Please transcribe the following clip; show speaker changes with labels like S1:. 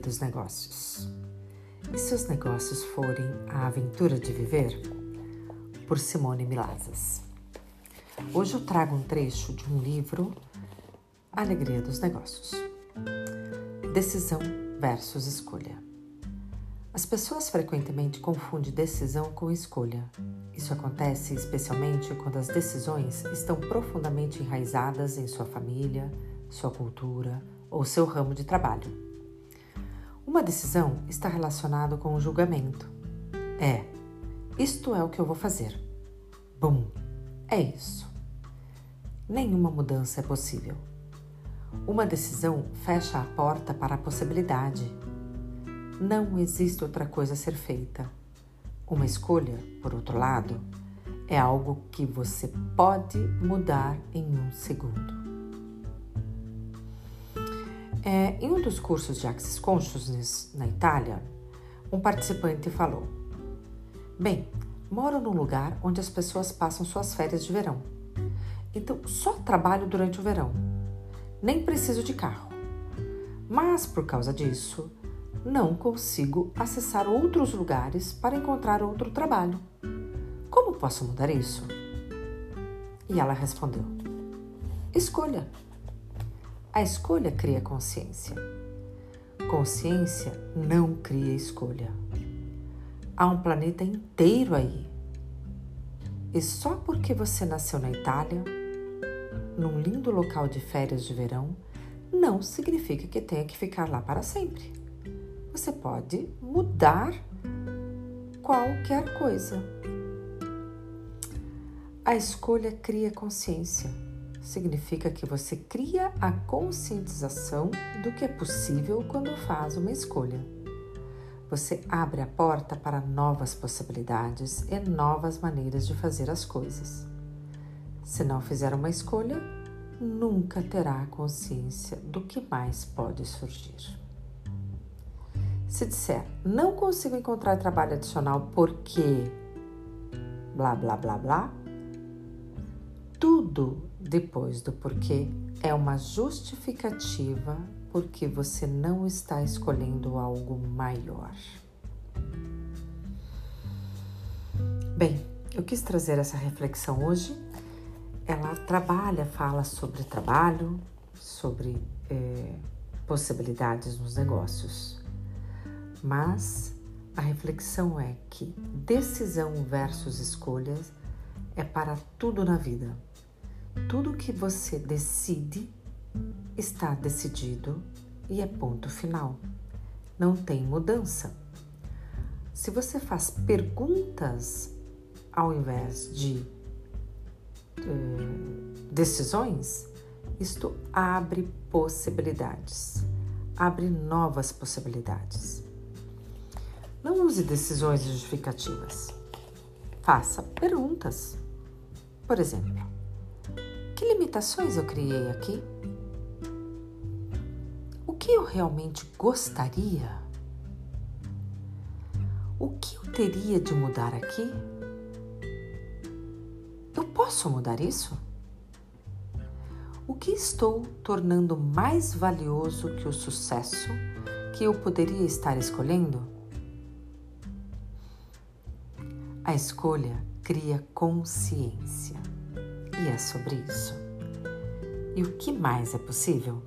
S1: dos negócios. E se os negócios forem a aventura de viver? Por Simone Milazas. Hoje eu trago um trecho de um livro, Alegria dos Negócios. Decisão versus escolha. As pessoas frequentemente confundem decisão com escolha. Isso acontece especialmente quando as decisões estão profundamente enraizadas em sua família, sua cultura ou seu ramo de trabalho. Uma decisão está relacionada com o julgamento. É, isto é o que eu vou fazer. Bum, é isso. Nenhuma mudança é possível. Uma decisão fecha a porta para a possibilidade não existe outra coisa a ser feita. Uma escolha, por outro lado, é algo que você pode mudar em um segundo. É, em um dos cursos de Access Consciousness na Itália, um participante falou: Bem, moro num lugar onde as pessoas passam suas férias de verão. Então só trabalho durante o verão. Nem preciso de carro. Mas por causa disso, não consigo acessar outros lugares para encontrar outro trabalho. Como posso mudar isso? E ela respondeu: Escolha. A escolha cria consciência. Consciência não cria escolha. Há um planeta inteiro aí. E só porque você nasceu na Itália, num lindo local de férias de verão, não significa que tenha que ficar lá para sempre você pode mudar qualquer coisa. A escolha cria consciência. Significa que você cria a conscientização do que é possível quando faz uma escolha. Você abre a porta para novas possibilidades e novas maneiras de fazer as coisas. Se não fizer uma escolha, nunca terá consciência do que mais pode surgir. Se disser, não consigo encontrar trabalho adicional porque blá blá blá blá, tudo depois do porquê é uma justificativa porque você não está escolhendo algo maior. Bem, eu quis trazer essa reflexão hoje. Ela trabalha, fala sobre trabalho, sobre é, possibilidades nos negócios. Mas a reflexão é que decisão versus escolhas é para tudo na vida. Tudo que você decide está decidido e é ponto final. Não tem mudança. Se você faz perguntas ao invés de eh, decisões, isto abre possibilidades, abre novas possibilidades. Não use decisões justificativas. Faça perguntas. Por exemplo, que limitações eu criei aqui? O que eu realmente gostaria? O que eu teria de mudar aqui? Eu posso mudar isso? O que estou tornando mais valioso que o sucesso que eu poderia estar escolhendo? A escolha cria consciência e é sobre isso. E o que mais é possível?